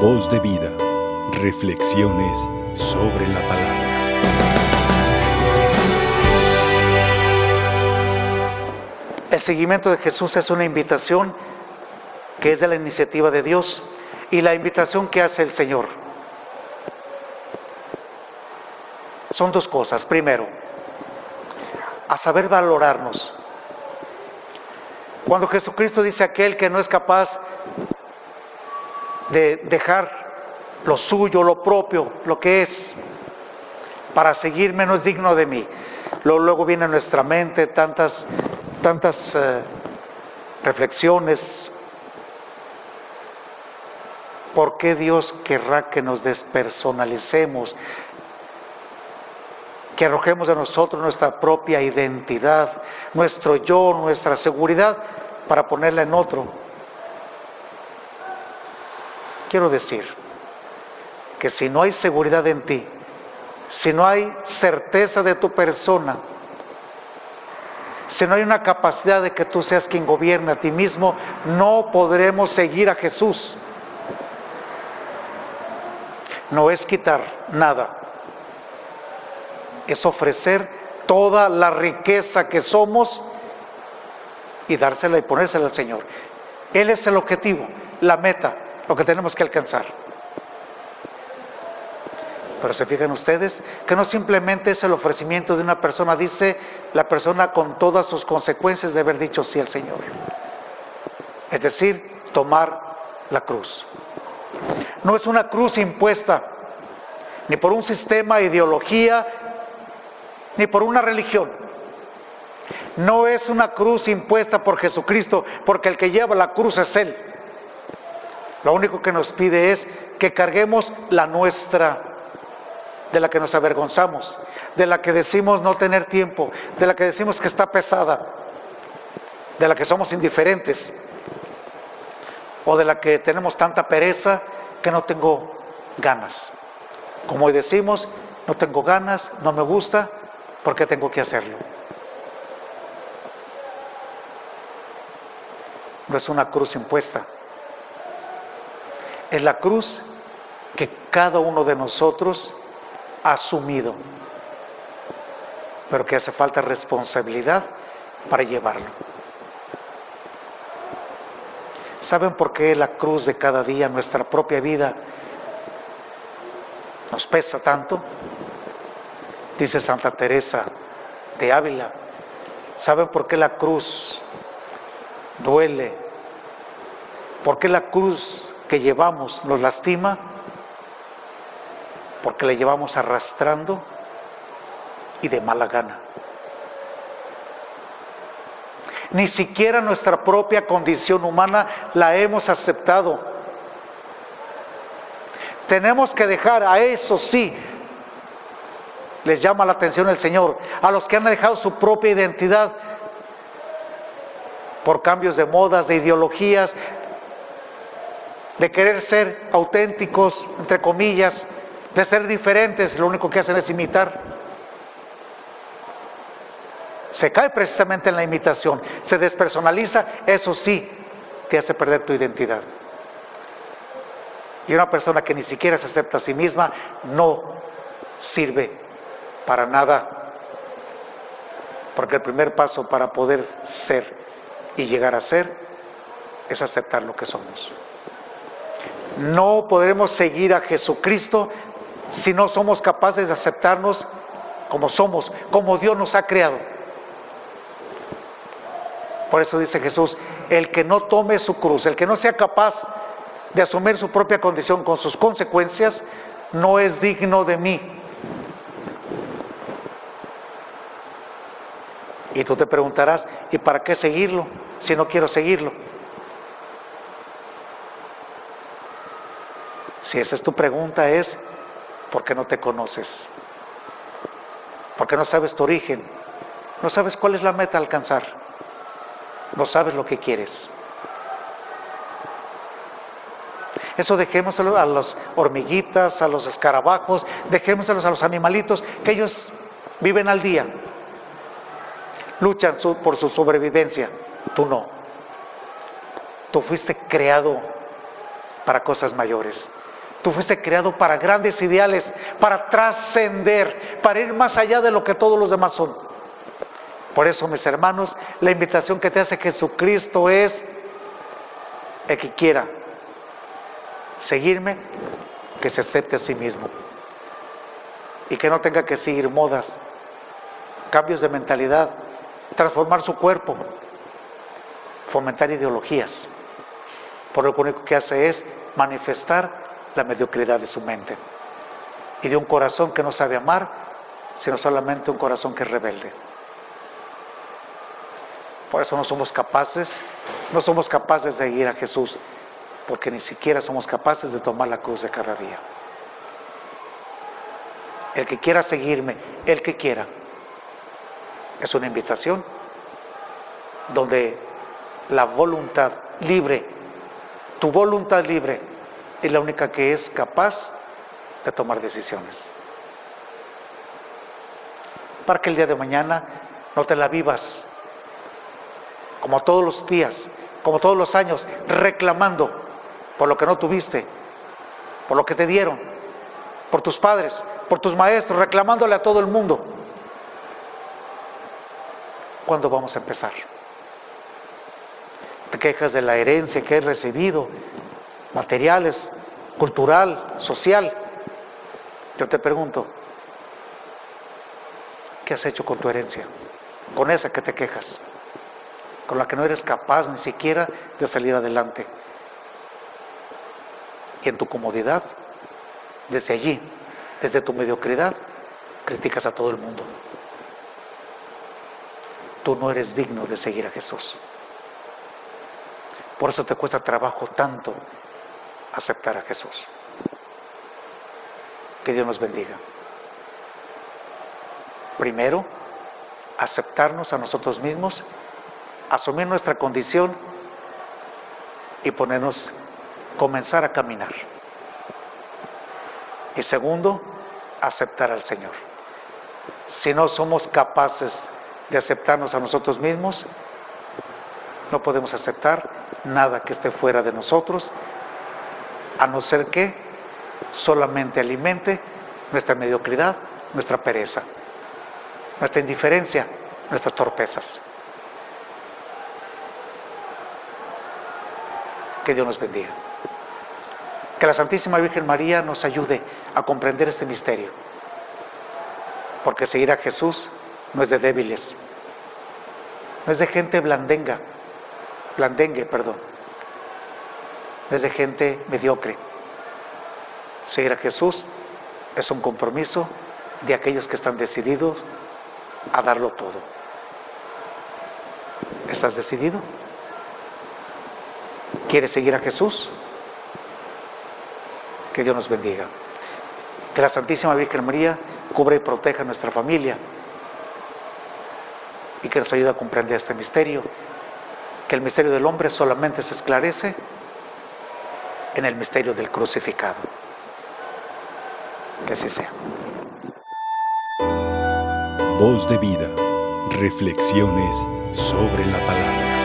Voz de vida. Reflexiones sobre la palabra. El seguimiento de Jesús es una invitación que es de la iniciativa de Dios y la invitación que hace el Señor. Son dos cosas. Primero, a saber valorarnos. Cuando Jesucristo dice aquel que no es capaz de dejar lo suyo, lo propio, lo que es, para seguirme no es digno de mí. Luego, luego viene a nuestra mente tantas, tantas eh, reflexiones. ¿Por qué Dios querrá que nos despersonalicemos? Que arrojemos de nosotros nuestra propia identidad, nuestro yo, nuestra seguridad, para ponerla en otro. Quiero decir que si no hay seguridad en ti, si no hay certeza de tu persona, si no hay una capacidad de que tú seas quien gobierne a ti mismo, no podremos seguir a Jesús. No es quitar nada, es ofrecer toda la riqueza que somos y dársela y ponérsela al Señor. Él es el objetivo, la meta, lo que tenemos que alcanzar. Pero se fijan ustedes que no simplemente es el ofrecimiento de una persona, dice la persona con todas sus consecuencias de haber dicho sí al Señor. Es decir, tomar la cruz. No es una cruz impuesta ni por un sistema, ideología, ni por una religión. No es una cruz impuesta por Jesucristo, porque el que lleva la cruz es Él. Lo único que nos pide es que carguemos la nuestra, de la que nos avergonzamos, de la que decimos no tener tiempo, de la que decimos que está pesada, de la que somos indiferentes, o de la que tenemos tanta pereza que no tengo ganas. Como hoy decimos, no tengo ganas, no me gusta, ¿por qué tengo que hacerlo? No es una cruz impuesta. Es la cruz que cada uno de nosotros ha asumido, pero que hace falta responsabilidad para llevarlo. ¿Saben por qué la cruz de cada día, nuestra propia vida, nos pesa tanto? Dice Santa Teresa de Ávila. ¿Saben por qué la cruz duele? ¿Por qué la cruz que llevamos nos lastima? Porque la llevamos arrastrando y de mala gana. Ni siquiera nuestra propia condición humana la hemos aceptado. Tenemos que dejar a eso sí, les llama la atención el Señor, a los que han dejado su propia identidad por cambios de modas, de ideologías, de querer ser auténticos, entre comillas, de ser diferentes, lo único que hacen es imitar. Se cae precisamente en la imitación, se despersonaliza, eso sí, te hace perder tu identidad. Y una persona que ni siquiera se acepta a sí misma no sirve para nada. Porque el primer paso para poder ser y llegar a ser es aceptar lo que somos. No podremos seguir a Jesucristo si no somos capaces de aceptarnos como somos, como Dios nos ha creado. Por eso dice Jesús, el que no tome su cruz, el que no sea capaz de asumir su propia condición con sus consecuencias, no es digno de mí. Y tú te preguntarás, ¿y para qué seguirlo si no quiero seguirlo? Si esa es tu pregunta es, ¿por qué no te conoces? Porque no sabes tu origen, no sabes cuál es la meta a alcanzar, no sabes lo que quieres. Eso dejémoselo a las hormiguitas, a los escarabajos, dejémoselos a los animalitos, que ellos viven al día, luchan por su sobrevivencia, tú no. Tú fuiste creado para cosas mayores. Tú fuiste creado para grandes ideales, para trascender, para ir más allá de lo que todos los demás son. Por eso, mis hermanos, la invitación que te hace Jesucristo es el que quiera seguirme, que se acepte a sí mismo y que no tenga que seguir modas, cambios de mentalidad, transformar su cuerpo, fomentar ideologías. Por lo único que hace es manifestar la mediocridad de su mente y de un corazón que no sabe amar, sino solamente un corazón que es rebelde. Por eso no somos capaces, no somos capaces de seguir a Jesús, porque ni siquiera somos capaces de tomar la cruz de cada día. El que quiera seguirme, el que quiera, es una invitación donde la voluntad libre, tu voluntad libre, es la única que es capaz de tomar decisiones. Para que el día de mañana no te la vivas como todos los días, como todos los años, reclamando por lo que no tuviste, por lo que te dieron, por tus padres, por tus maestros, reclamándole a todo el mundo. ¿Cuándo vamos a empezar? Te quejas de la herencia que has recibido, materiales, cultural, social. Yo te pregunto, ¿qué has hecho con tu herencia? Con esa que te quejas, con la que no eres capaz ni siquiera de salir adelante. Y en tu comodidad, desde allí, desde tu mediocridad, criticas a todo el mundo tú no eres digno de seguir a Jesús. Por eso te cuesta trabajo tanto aceptar a Jesús. Que Dios nos bendiga. Primero, aceptarnos a nosotros mismos, asumir nuestra condición y ponernos, comenzar a caminar. Y segundo, aceptar al Señor. Si no somos capaces de aceptarnos a nosotros mismos, no podemos aceptar nada que esté fuera de nosotros, a no ser que solamente alimente nuestra mediocridad, nuestra pereza, nuestra indiferencia, nuestras torpezas. Que Dios nos bendiga. Que la Santísima Virgen María nos ayude a comprender este misterio. Porque seguir a Jesús no es de débiles, no es de gente blandenga, blandengue, perdón, no es de gente mediocre. Seguir a Jesús es un compromiso de aquellos que están decididos a darlo todo. ¿Estás decidido? ¿Quieres seguir a Jesús? Que Dios nos bendiga. Que la Santísima Virgen María cubra y proteja a nuestra familia y que nos ayude a comprender este misterio, que el misterio del hombre solamente se esclarece en el misterio del crucificado. Que así sea. Voz de vida, reflexiones sobre la palabra.